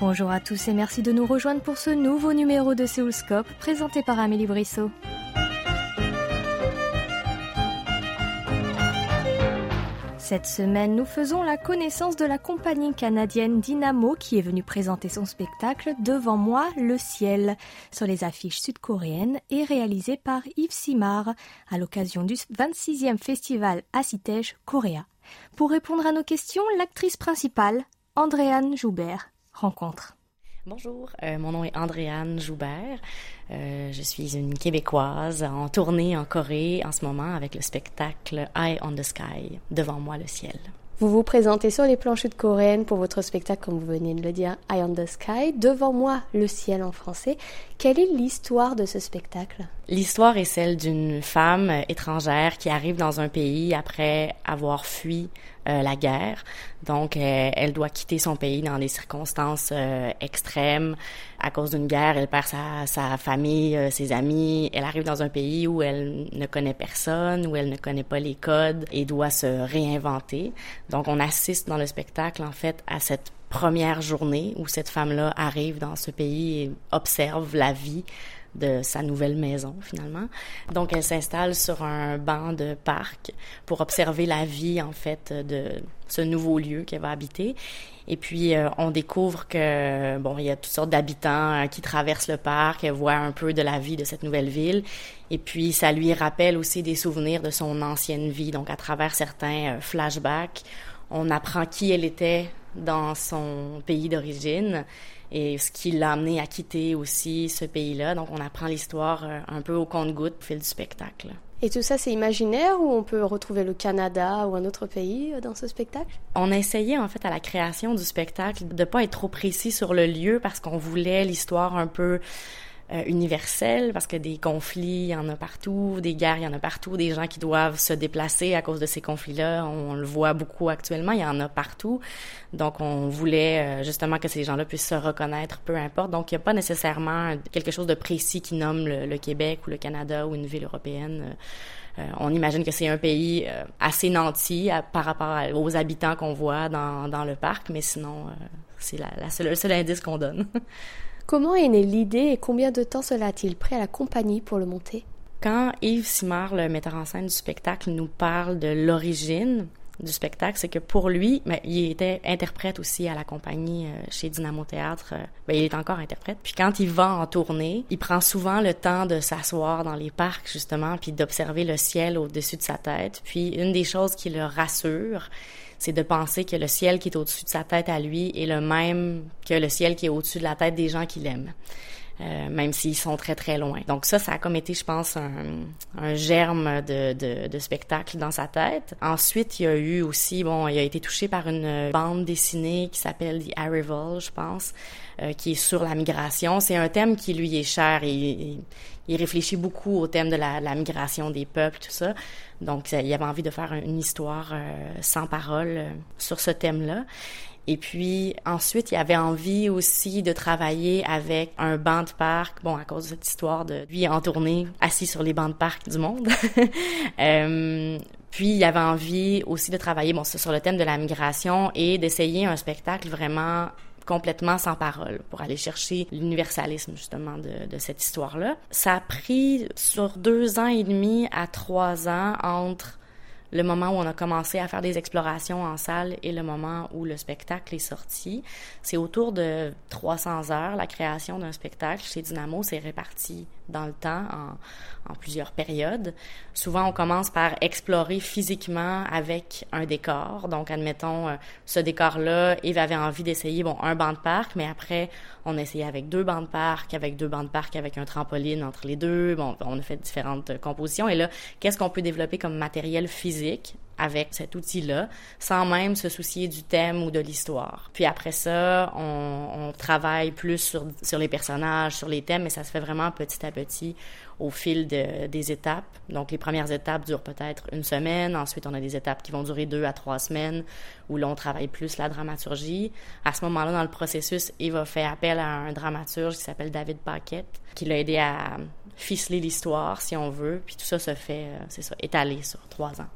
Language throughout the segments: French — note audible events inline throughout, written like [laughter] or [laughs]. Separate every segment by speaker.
Speaker 1: Bonjour à tous et merci de nous rejoindre pour ce nouveau numéro de Séoulscope présenté par Amélie Brissot. Cette semaine, nous faisons la connaissance de la compagnie canadienne Dynamo qui est venue présenter son spectacle Devant moi, le ciel sur les affiches sud-coréennes et réalisé par Yves Simard à l'occasion du 26e festival Acitège Coréa. Pour répondre à nos questions, l'actrice principale, Andréane Joubert, rencontre.
Speaker 2: Bonjour, euh, mon nom est Andréane Joubert. Euh, je suis une Québécoise en tournée en Corée en ce moment avec le spectacle Eye on the Sky, devant moi le ciel.
Speaker 1: Vous vous présentez sur les planches de coréennes pour votre spectacle, comme vous venez de le dire, Eye on the Sky, devant moi le ciel en français. Quelle est l'histoire de ce spectacle?
Speaker 2: L'histoire est celle d'une femme étrangère qui arrive dans un pays après avoir fui euh, la guerre. Donc, euh, elle doit quitter son pays dans des circonstances euh, extrêmes. À cause d'une guerre, elle perd sa, sa famille, ses amis. Elle arrive dans un pays où elle ne connaît personne, où elle ne connaît pas les codes et doit se réinventer. Donc, on assiste dans le spectacle, en fait, à cette première journée où cette femme-là arrive dans ce pays et observe la vie de sa nouvelle maison finalement. Donc elle s'installe sur un banc de parc pour observer la vie en fait de ce nouveau lieu qu'elle va habiter. Et puis euh, on découvre que bon, il y a toutes sortes d'habitants euh, qui traversent le parc, elle voit un peu de la vie de cette nouvelle ville et puis ça lui rappelle aussi des souvenirs de son ancienne vie. Donc à travers certains euh, flashbacks, on apprend qui elle était dans son pays d'origine et ce qui l'a amené à quitter aussi ce pays-là. Donc, on apprend l'histoire euh, un peu au compte-goutte au fil du spectacle.
Speaker 1: Et tout ça, c'est imaginaire ou on peut retrouver le Canada ou un autre pays euh, dans ce spectacle?
Speaker 2: On a essayé, en fait, à la création du spectacle, de pas être trop précis sur le lieu parce qu'on voulait l'histoire un peu euh, universelle parce que des conflits, il y en a partout, des guerres, il y en a partout, des gens qui doivent se déplacer à cause de ces conflits-là, on, le voit beaucoup actuellement, il y en a partout. Donc, on voulait euh, justement que ces gens-là puissent se reconnaître, peu importe. Donc, il n'y a pas nécessairement quelque chose de précis qui nomme le, Québec ou le Canada ou une ville européenne. Euh, on imagine que c'est un pays assez nanti par rapport aux habitants qu'on voit dans, dans le parc, mais sinon, c'est la, la seule, le seul indice qu'on donne. [laughs]
Speaker 1: Comment est née l'idée et combien de temps cela a-t-il pris à la compagnie pour le monter?
Speaker 2: Quand Yves Simard, le metteur en scène du spectacle, nous parle de l'origine du spectacle, c'est que pour lui, ben, il était interprète aussi à la compagnie euh, chez Dynamo Théâtre. Euh, ben, il est encore interprète. Puis quand il va en tournée, il prend souvent le temps de s'asseoir dans les parcs justement, puis d'observer le ciel au-dessus de sa tête. Puis une des choses qui le rassure, c'est de penser que le ciel qui est au-dessus de sa tête à lui est le même que le ciel qui est au-dessus de la tête des gens qu'il aime. Euh, même s'ils sont très très loin. Donc ça, ça a comme été, je pense, un, un germe de, de, de, spectacle dans sa tête. Ensuite, il y a eu aussi, bon, il a été touché par une bande dessinée qui s'appelle The Arrival, je pense, euh, qui est sur la migration. C'est un thème qui lui est cher et, il réfléchit beaucoup au thème de la, la, migration des peuples, tout ça. Donc, il avait envie de faire une histoire euh, sans parole sur ce thème-là. Et puis ensuite, il avait envie aussi de travailler avec un banc de parc, bon, à cause de cette histoire de lui en tournée, assis sur les bancs de parc du monde. [laughs] euh, puis il avait envie aussi de travailler bon, sur le thème de la migration et d'essayer un spectacle vraiment complètement sans parole pour aller chercher l'universalisme justement de, de cette histoire-là. Ça a pris sur deux ans et demi à trois ans entre le moment où on a commencé à faire des explorations en salle et le moment où le spectacle est sorti. C'est autour de 300 heures, la création d'un spectacle chez Dynamo. C'est réparti dans le temps en, plusieurs périodes. Souvent, on commence par explorer physiquement avec un décor. Donc, admettons, euh, ce décor-là, Yves avait envie d'essayer, bon, un banc de parc, mais après, on essayait avec deux bancs de parc, avec deux bancs de parc, avec un trampoline entre les deux. Bon, on a fait différentes compositions. Et là, qu'est-ce qu'on peut développer comme matériel physique? Avec cet outil-là, sans même se soucier du thème ou de l'histoire. Puis après ça, on, travaille plus sur, les personnages, sur les thèmes, mais ça se fait vraiment petit à petit au fil de, des étapes. Donc les premières étapes durent peut-être une semaine, ensuite on a des étapes qui vont durer deux à trois semaines, où là on travaille plus la dramaturgie. À ce moment-là, dans le processus, il va faire appel à un dramaturge qui s'appelle David Paquette, qui l'a aidé à ficeler l'histoire, si on veut, puis tout ça se fait, euh, c'est ça, étalé sur trois ans.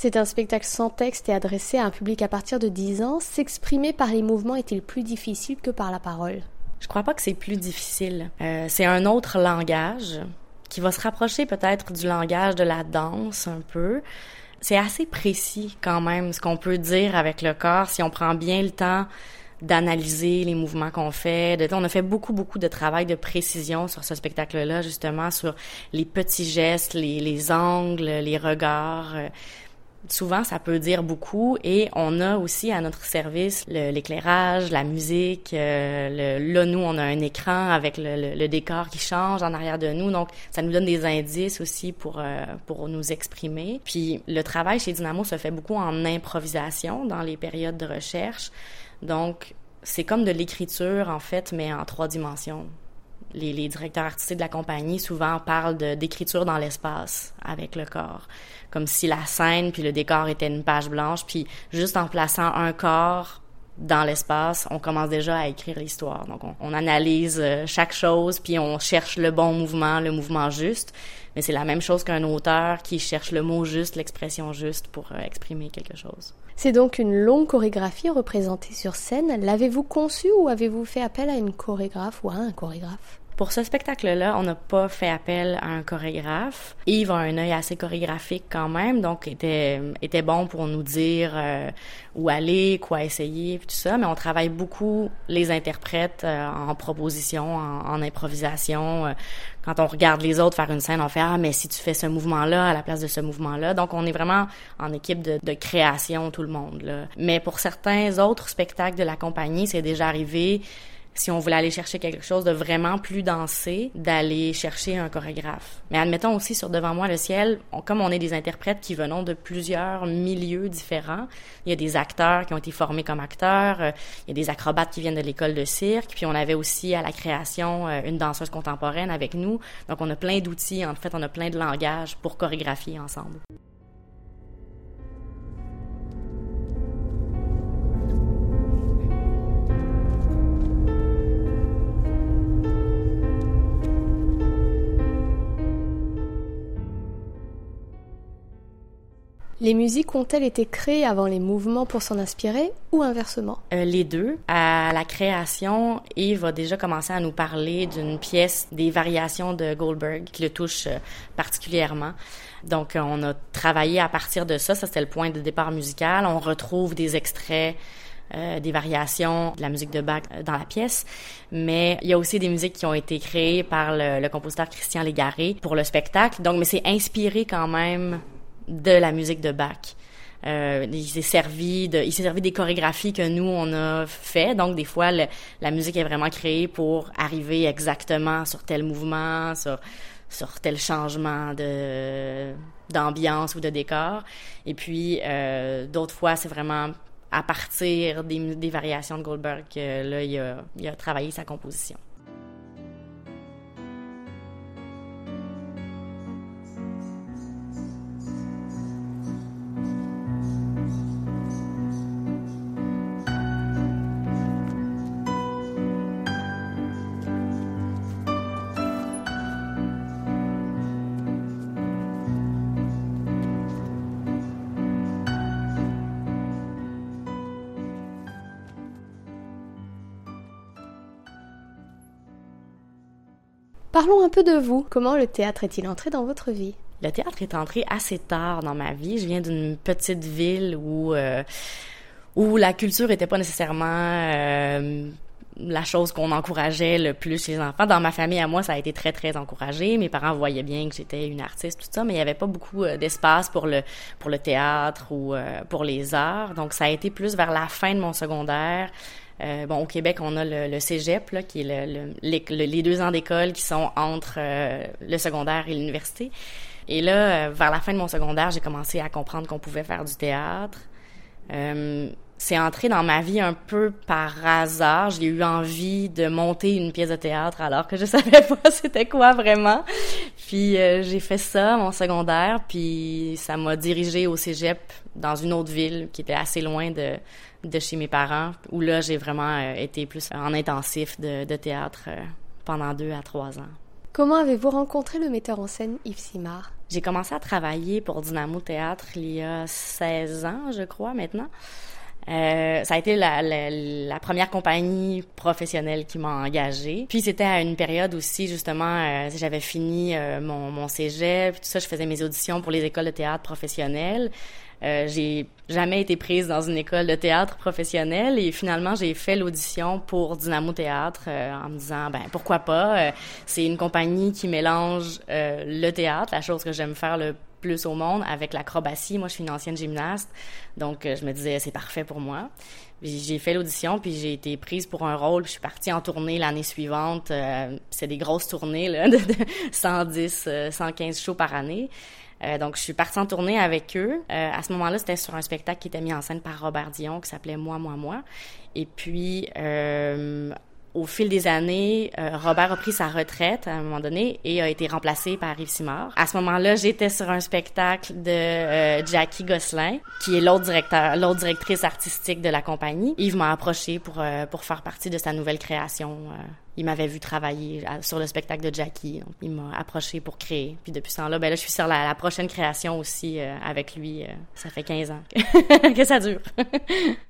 Speaker 1: C'est un spectacle sans texte et adressé à un public à partir de 10 ans. S'exprimer par les mouvements est-il plus difficile que par la parole?
Speaker 2: Je crois pas que c'est plus difficile. Euh, c'est un autre langage qui va se rapprocher peut-être du langage de la danse un peu. C'est assez précis quand même ce qu'on peut dire avec le corps si on prend bien le temps d'analyser les mouvements qu'on fait. On a fait beaucoup, beaucoup de travail de précision sur ce spectacle-là, justement, sur les petits gestes, les, les angles, les regards. Souvent, ça peut dire beaucoup et on a aussi à notre service l'éclairage, la musique. Euh, le, là, nous, on a un écran avec le, le, décor qui change en arrière de nous, donc ça nous donne des indices aussi pour euh, pour nous exprimer. Puis le travail chez Dynamo se fait beaucoup en improvisation dans les périodes de recherche. Donc, c'est comme de l'écriture, en fait, mais en trois dimensions. Les, les directeurs artistiques de la compagnie souvent parlent d'écriture dans l'espace avec le corps, comme si la scène puis le décor était une page blanche, puis juste en plaçant un corps dans l'espace, on commence déjà à écrire l'histoire. Donc, on, analyse euh, chaque chose, puis on cherche le bon mouvement, le mouvement juste. Mais c'est la même chose qu'un auteur qui cherche le mot juste, l'expression juste pour euh, exprimer quelque chose.
Speaker 1: C'est donc une longue chorégraphie représentée sur scène. L'avez-vous conçue ou avez-vous fait appel à une chorégraphe ou à un chorégraphe?
Speaker 2: Pour ce spectacle-là, on n'a pas fait appel à un chorégraphe. Yves a un œil assez chorégraphique quand même, donc était était bon pour nous dire euh, où aller, quoi essayer, tout ça. Mais on travaille beaucoup les interprètes euh, en proposition, en, improvisation. Euh, quand on regarde les autres faire une scène, on fait ah mais si tu fais ce mouvement-là à la place de ce mouvement-là. Donc on est vraiment en équipe de, de création tout le monde. Là. Mais pour certains autres spectacles de la compagnie, c'est déjà arrivé si on voulait aller chercher quelque chose de vraiment plus dansé, d'aller chercher un chorégraphe. Mais admettons aussi sur Devant moi le ciel, comme on est des interprètes qui venons de plusieurs milieux différents, il y a des acteurs qui ont été formés comme acteurs, euh, il y a des acrobates qui viennent de l'école de cirque, puis on avait aussi à la création euh, une danseuse contemporaine avec nous. Donc on a plein d'outils, en fait on a plein de langages pour chorégraphier ensemble.
Speaker 1: Les musiques ont-elles été créées avant les mouvements pour s'en inspirer ou inversement?
Speaker 2: Euh, Les deux. À la création, Yves a déjà commencé à nous parler d'une pièce des variations de Goldberg qui le touche euh, particulièrement. Donc, euh, on a travaillé à partir de ça. Ça, c'était le point de départ musical. On retrouve des extraits des variations de la musique de Bach dans la pièce, mais il y a aussi des musiques qui ont été créées par le, le compositeur Christian Légaré pour le spectacle. Donc, mais c'est inspiré quand même de la musique de Bach. Euh, il s'est servi de, il s'est servi des chorégraphies que nous on a fait. Donc des fois la musique est vraiment créée pour arriver exactement sur tel mouvement, sur sur tel changement de d'ambiance ou de décor. Et puis euh, d'autres fois c'est vraiment à partir des, des variations de Goldberg que là il a, il a travaillé sa composition.
Speaker 1: Parlons un peu de vous. Comment le théâtre est-il entré dans votre vie?
Speaker 2: Le théâtre est entré assez tard dans ma vie. Je viens d'une petite ville où euh, où la culture était pas nécessairement euh, la chose qu'on encourageait le plus chez les enfants. Dans ma famille, à moi, ça a été très, très encouragé. Mes parents voyaient bien que j'étais une artiste, tout ça, mais il n'y avait pas beaucoup euh, d'espace pour le, pour le théâtre ou pour les arts. Donc, ça a été plus vers la fin de mon secondaire. Euh, bon, au Québec, on a le, le cégep, là, qui est le, les deux ans d'école qui sont entre euh, le secondaire et l'université. Et là, euh, vers la fin de mon secondaire, j'ai commencé à comprendre qu'on pouvait faire du théâtre. C'est entré dans ma vie un peu par hasard. J'ai eu envie de monter une pièce de théâtre alors que je [laughs] savais pas c'était quoi vraiment. Puis j'ai fait ça mon secondaire, puis ça m'a dirigé au cégep dans une autre ville qui était assez loin de de chez mes parents, où là, j'ai vraiment euh, été plus en intensif de, théâtre euh, pendant deux à trois ans.
Speaker 1: Comment avez-vous rencontré le metteur en scène Yves Simard?
Speaker 2: J'ai commencé à travailler pour Dynamo Théâtre il y a 16 ans, je crois, maintenant. Euh, ça a été la, la, la, première compagnie professionnelle qui m'a engagée. Puis c'était à une période aussi, justement, euh, j'avais fini euh, mon, mon cégep, tout ça, je faisais mes auditions pour les écoles de théâtre professionnelles. Euh, j'ai jamais été prise dans une école de théâtre professionnelle et finalement j'ai fait l'audition pour Dynamo Théâtre euh, en me disant ben pourquoi pas? C'est une compagnie qui mélange le théâtre la chose que j'aime faire le plus au monde avec l'acrobatie. Moi, je suis une ancienne gymnaste, donc euh, je me disais c'est parfait pour moi. J'ai fait l'audition, puis j'ai été prise pour un rôle. Je suis partie en tournée l'année suivante. Euh, c'est des grosses tournées là, [laughs] de, 110, 115 euh, shows par année. Donc, je suis partie en tournée avec eux. à ce moment-là, c'était sur un spectacle qui était mis en scène par Robert Dion, qui s'appelait Moi, moi, moi. Et puis, au fil des années, euh, Robert a pris sa retraite à un moment donné et a été remplacé par Yves Simard. À ce moment-là, j'étais sur un spectacle de euh, Jackie Gosselin, qui est l'autre directeur, l'autre directrice artistique de la compagnie. Yves m'a approché pour euh, pour faire partie de sa nouvelle création. il m'avait vu travailler sur le spectacle de Jackie, il m'a approché pour créer. Puis depuis ce temps-là, ben là, je suis sur la, la prochaine création aussi avec lui. ça fait 15 ans [laughs] que ça dure. [laughs]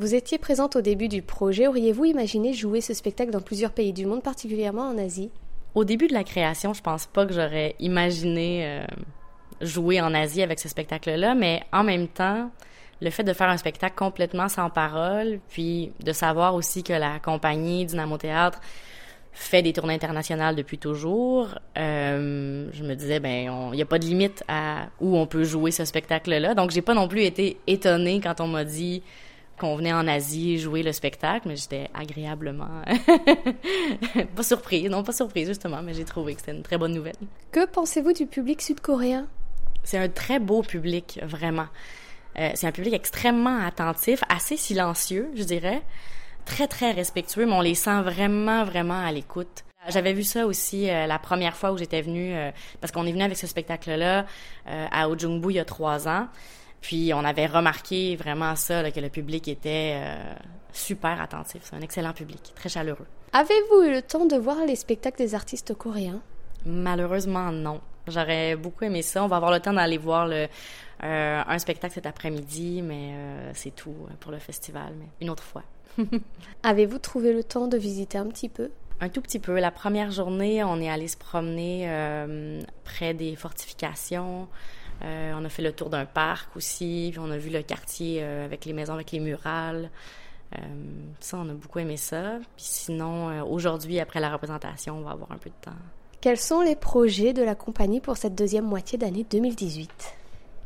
Speaker 1: Vous étiez présente au début du projet. Auriez-vous imaginé jouer ce spectacle dans plusieurs pays du monde, particulièrement en Asie?
Speaker 2: Au début de la création, je pense pas que j'aurais imaginé euh, jouer en Asie avec ce spectacle-là, mais en même temps, le fait de faire un spectacle complètement sans parole, puis de savoir aussi que la compagnie Dynamo Théâtre fait des tournées internationales depuis toujours, euh, je me disais ben il n'y a pas de limite à où on peut jouer ce spectacle-là. Donc j'ai pas non plus été étonnée quand on m'a dit qu'on venait en Asie jouer le spectacle, mais j'étais agréablement [laughs] pas surprise, non pas surprise justement, mais j'ai trouvé que c'était une très bonne nouvelle.
Speaker 1: Que pensez-vous du public sud-coréen?
Speaker 2: C'est un très beau public, vraiment. Euh, c'est un public extrêmement attentif, assez silencieux, je dirais, très très respectueux, mais on les sent vraiment vraiment à l'écoute. J'avais vu ça aussi euh, la première fois où j'étais venue, euh, parce qu'on est venu avec ce spectacle-là à Ojungbu il y a trois ans. Puis on avait remarqué vraiment ça, que le public était euh, super attentif. C'est un excellent public, très chaleureux.
Speaker 1: Avez-vous eu le temps de voir les spectacles des artistes coréens?
Speaker 2: Malheureusement, non. J'aurais beaucoup aimé ça. On va avoir le temps d'aller voir le, euh, un spectacle cet après-midi, mais euh, c'est tout pour le festival, mais une autre fois. [laughs]
Speaker 1: Avez-vous trouvé le temps de visiter un petit peu?
Speaker 2: Un tout petit peu. La première journée, on est allé se promener près des fortifications. Euh, on a fait le tour d'un parc aussi, puis on a vu le quartier euh, avec les maisons, avec les murales. Euh, ça, on a beaucoup aimé ça. Puis sinon, aujourd'hui, après la représentation, on va avoir un peu de temps.
Speaker 1: Quels sont les projets de la compagnie pour cette deuxième moitié d'année 2018?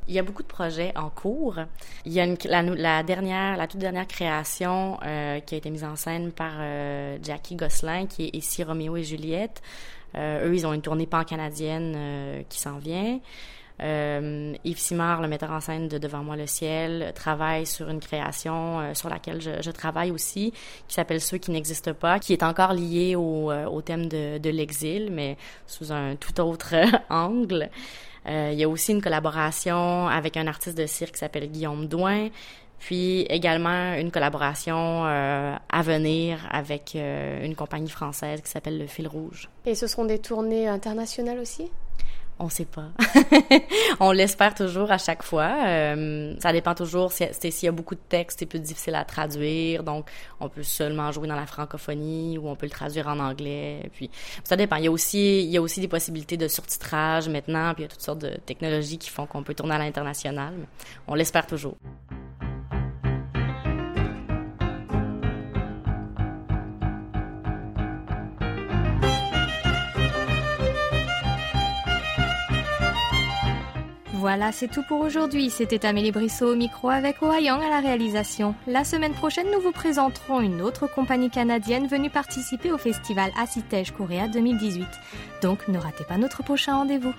Speaker 2: Il y a beaucoup de projets en cours. Il y a la, dernière, la toute dernière création qui a été mise en scène par Jackie Gosselin, qui est ici Roméo et Juliette. eux, ils ont une tournée pan-canadienne qui s'en vient. Euh, Yves Simard, le metteur en scène de Devant moi le ciel, travaille sur une création euh, sur laquelle je, travaille aussi, qui s'appelle Ceux qui n'existent pas, qui est encore lié au, euh, thème de, l'exil, mais sous un tout autre [laughs] angle. Il y a aussi une collaboration avec un artiste de cirque qui s'appelle Guillaume Douin, puis également une collaboration à venir avec une compagnie française qui s'appelle Le Fil Rouge.
Speaker 1: Et ce seront des tournées internationales aussi?
Speaker 2: On sait pas. [laughs] on l'espère toujours à chaque fois. Euh, ça dépend toujours. S'il y a beaucoup de textes, c'est plus difficile à traduire. Donc, on peut seulement jouer dans la francophonie ou on peut le traduire en anglais. Puis, ça dépend. Il y a aussi, il y a aussi des possibilités de surtitrage maintenant. Puis, il y a toutes sortes de technologies qui font qu'on peut tourner à l'international. On l'espère toujours.
Speaker 1: Voilà, c'est tout pour aujourd'hui. C'était Amélie Brissot au micro avec Ohayang à la réalisation. La semaine prochaine, nous vous présenterons une autre compagnie canadienne venue participer au festival Acitège Coréa 2018. Donc, ne ratez pas notre prochain rendez-vous.